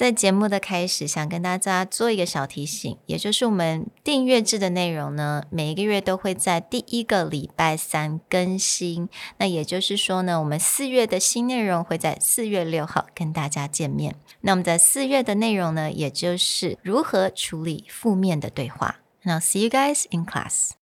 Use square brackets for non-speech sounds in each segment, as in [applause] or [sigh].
在节目的开始，想跟大家做一个小提醒，也就是我们订阅制的内容呢，每一个月都会在第一个礼拜三更新。那也就是说呢，我们四月的新内容会在四月六号跟大家见面。那我们在四月的内容呢，也就是如何处理负面的对话。Now see you guys in class.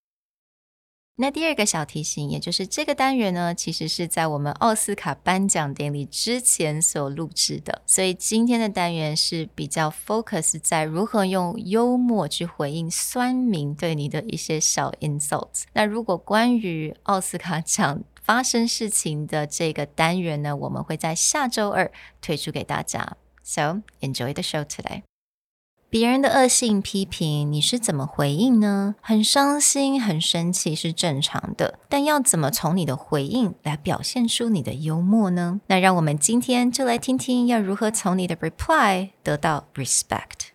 那第二个小提醒，也就是这个单元呢，其实是在我们奥斯卡颁奖典礼之前所录制的，所以今天的单元是比较 focus 在如何用幽默去回应酸民对你的一些小 insults。那如果关于奥斯卡奖发生事情的这个单元呢，我们会在下周二推出给大家。So enjoy the show today. 别人的恶性批评，你是怎么回应呢？很伤心、很生气是正常的，但要怎么从你的回应来表现出你的幽默呢？那让我们今天就来听听，要如何从你的 reply 得到 respect。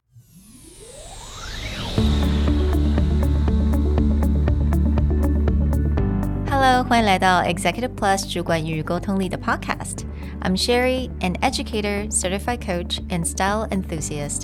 Hello，欢迎来到 Executive Plus 主管与沟通力的 Podcast。I'm Sherry, an educator, certified coach, and style enthusiast.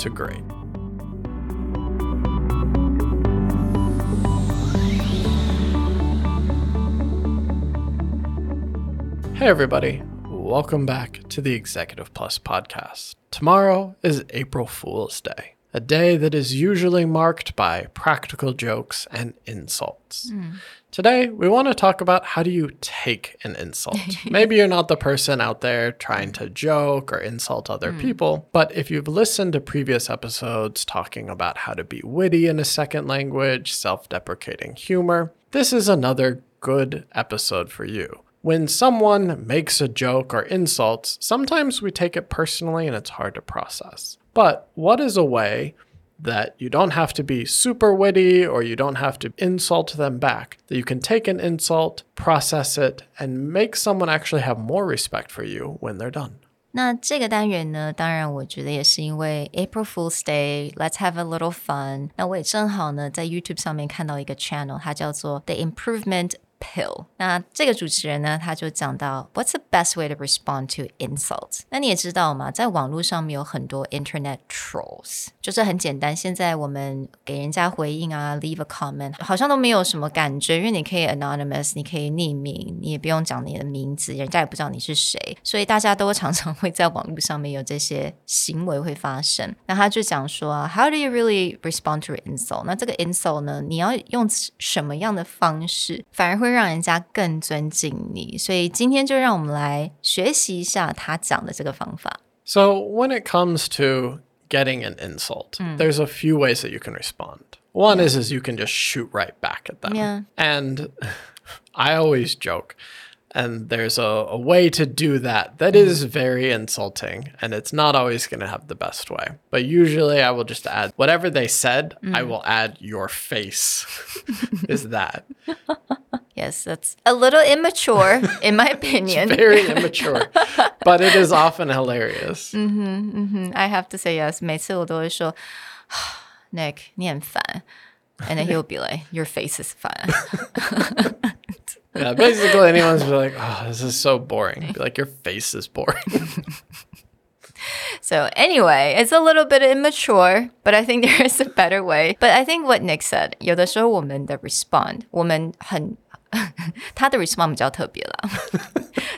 to great. Hey, everybody. Welcome back to the Executive Plus podcast. Tomorrow is April Fool's Day a day that is usually marked by practical jokes and insults. Mm. Today, we want to talk about how do you take an insult. [laughs] Maybe you're not the person out there trying to joke or insult other mm. people, but if you've listened to previous episodes talking about how to be witty in a second language, self deprecating humor, this is another good episode for you. When someone makes a joke or insults, sometimes we take it personally and it's hard to process. But what is a way that you don't have to be super witty or you don't have to insult them back, that you can take an insult, process it, and make someone actually have more respect for you when they're done? 那这个单元呢，当然我觉得也是因为 April Fool's Day，Let's have a little fun。那我也正好呢在 YouTube 上面看到一个 channel，它叫做 The Improvement pill。那这个主持人呢，他就讲到，What's the best way to respond to insults？那你也知道嘛，在网络上面有很多 internet trolls，就是很简单。现在我们给人家回应啊，leave a comment，好像都没有什么感觉，因为你可以 anonymous，你可以匿名，你也不用讲你的名字，人家也不知道你是谁，所以大家都常常会在网络上面有这些行为会发生。那他就讲说啊，How do you really respond to insult？那这个 insult 呢，你要用什么样的方式，反而会会让人家更尊敬你，所以今天就让我们来学习一下他讲的这个方法。So when it comes to getting an insult, mm. there's a few ways that you can respond. One yeah. is is you can just shoot right back at them. Yeah. And [laughs] I always joke and there's a, a way to do that that mm. is very insulting and it's not always going to have the best way but usually i will just add whatever they said mm. i will add your face [laughs] is that [laughs] yes that's a little immature in my [laughs] opinion very immature but it is often hilarious mm-hmm, [laughs] mm-hmm. i have to say yes 每次我都会说 nick 你很烦 and [sighs] then he'll be like [laughs] your face is fun yeah, basically anyone's be like, oh, this is so boring. Be like, your face is boring. so anyway, it's a little bit immature, but I think there is a better way. But I think what Nick said, 有的时候我们的 respond，我们很 他的 response 比较特别啦，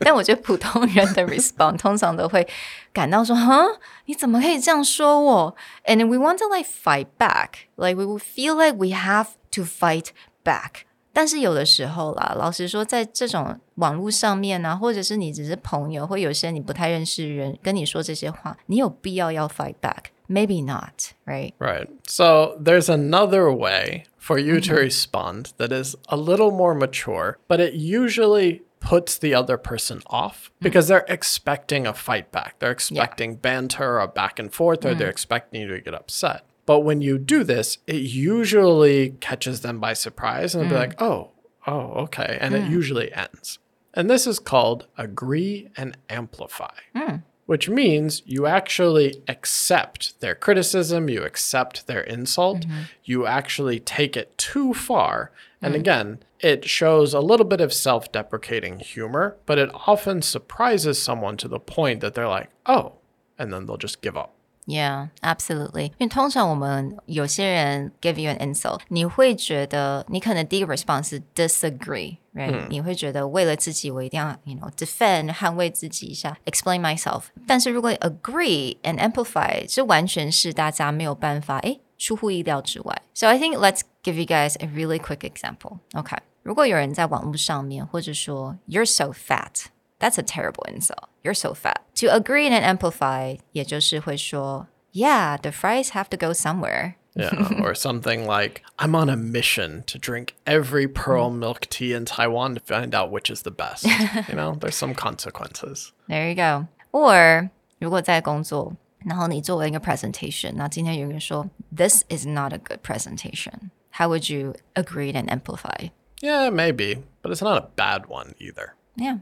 但我觉得普通人的 response 通常都会感到说，哈，你怎么可以这样说我？And we want to like fight back, like we will feel like we have to fight back. 但是有的时候啦，老实说，在这种网络上面啊，或者是你只是朋友，或有些你不太认识人跟你说这些话，你有必要要 fight back? Maybe not, right? Right. So there's another way for you to mm-hmm. respond that is a little more mature, but it usually puts the other person off mm-hmm. because they're expecting a fight back. They're expecting banter or back and forth, or they're mm-hmm. expecting you to get upset. But when you do this, it usually catches them by surprise and they'll be mm. like, oh, oh, okay. And it mm. usually ends. And this is called agree and amplify, mm. Which means you actually accept their criticism, you accept their insult, mm-hmm. you actually take it too far. And mm-hmm. again, it shows a little bit of self deprecating humor, but it often surprises someone to the point that they're like, oh, and then they'll just give up. Yeah, absolutely. 因为通常我们有些人 give you an insult，你会觉得你可能第一个 response 是 disagree，right？、你会觉得为了自己，我一定要，you know defend 捍卫自己一下，explain myself。但是如果 agree and amplify，这完全是大家没有办法诶出乎意料之外。So I think let's give you guys a really quick example. OK，如果有人在网络上面或者说 you're so fat。That's a terrible insult. You're so fat. To agree and amplify, 也就是会说, yeah, the fries have to go somewhere. Yeah, or something [laughs] like, I'm on a mission to drink every pearl milk tea in Taiwan to find out which is the best. [laughs] you know, there's some consequences. There you go. Or 如果在工作，然后你作为一个 presentation，那今天有人说 This is not a good presentation. How would you agree and amplify? Yeah, maybe, but it's not a bad one either. Yeah.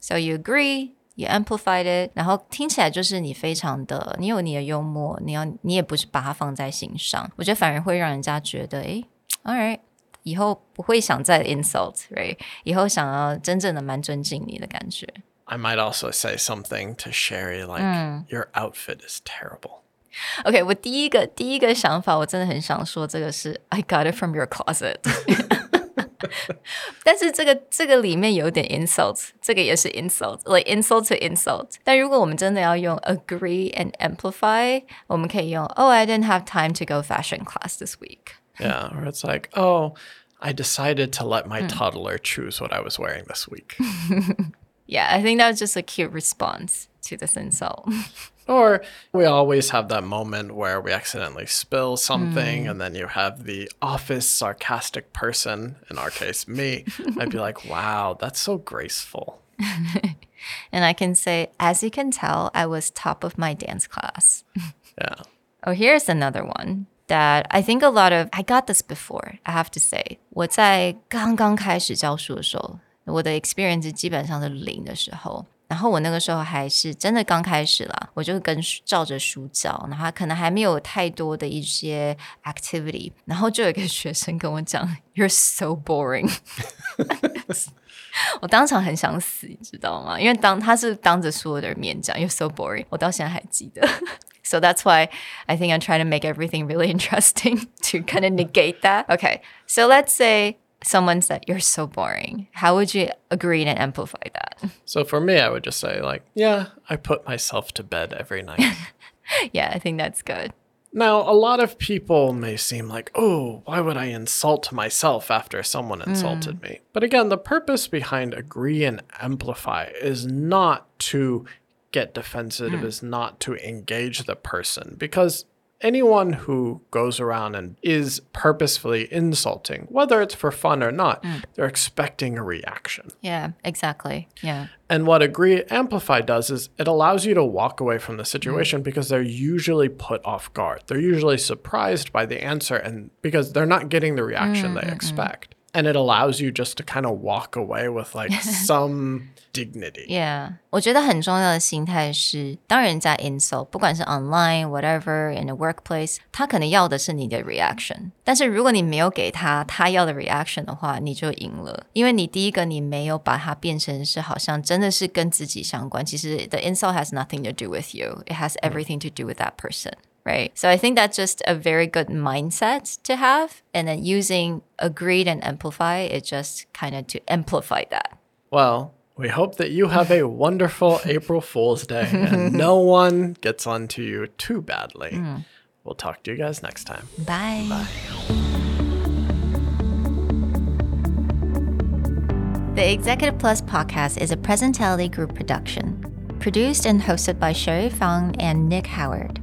So you agree, you amplified it，然后听起来就是你非常的，你有你的幽默，你要你也不是把它放在心上，我觉得反而会让人家觉得，诶 a l right，以后不会想再 insult，right？以后想要真正的蛮尊敬你的感觉。 I might also say something to Sherry like, Your outfit is terrible. OK，我第一个第一个想法，我真的很想说，这个是 I got it from your closet 。 [laughs] [laughs] 但是这个这个里面有点 insult，这个也是 insult，like insult to insult。但如果我们真的要用 agree and amplify，我们可以用 Oh, I didn't have time to go fashion class this week。 Yeah, or it's like, Oh, I decided to let my toddler choose what I was wearing this week. [laughs] Yeah, I think that's just a cute response to this insult. [laughs] Or we always have that moment where we accidentally spill something, and then you have the office sarcastic person, in our case, me. I'd be like, [laughs] wow, that's so graceful. [laughs] And I can say, as you can tell, I was top of my dance class. [laughs] Yeah. Oh, here's another one that I think a lot of I got this before. I have to say，我在刚刚开始教书的时候，我的 experience 基本上是零的时候。 然后我那个时候还是真的刚开始啦，我就跟照着书教，然后可能还没有太多的一些 activity，然后就有一个学生跟我讲，You're so boring [laughs] [laughs] 。我当场很想死，你知道吗？因为当他是当着所有的人面讲，You're so boring，我到现在还记得。So that's why I think I'm trying to make everything really interesting [laughs] to kind of negate that. Okay, so let's say someone said, You're so boring. How would you agree and amplify that? So for me, I would just say, like, yeah, I put myself to bed every night. [laughs] Yeah, I think that's good. Now, a lot of people may seem like, oh, why would I insult myself after someone hmm. insulted me? But again, the purpose behind agree and amplify is not to get defensive, hmm. is not to engage the person, because anyone who goes around and is purposefully insulting, whether it's for fun or not, mm. they're expecting a reaction. Yeah, exactly. Yeah. And what Agree Amplify does is it allows you to walk away from the situation mm. because they're usually put off guard. They're usually surprised by the answer and because they're not getting the reaction mm, they expect And it allows you just to kind of walk away with like [laughs] some dignity. Yeah，我觉得很重要的心态是，当人家 insult，不管是 online whatever in a workplace，他可能要的是你的 reaction，但是如果你没有给他他要的 reaction 的话，你就赢了，因为你第一个你没有把它变成是好像真的是跟自己相关，其实 the insult has nothing to do with you，it has everything to do with that person。 Right? So I think that's just a very good mindset to have. And then using agreed and amplify, it just kind of to amplify that. Well, we hope that you have a [laughs] wonderful April Fool's Day [laughs] and no one gets onto you too badly. Hmm. We'll talk to you guys next time. Bye. The Executive Plus podcast is a Presentality Group production, produced and hosted by Sherry Fang and Nick Howard.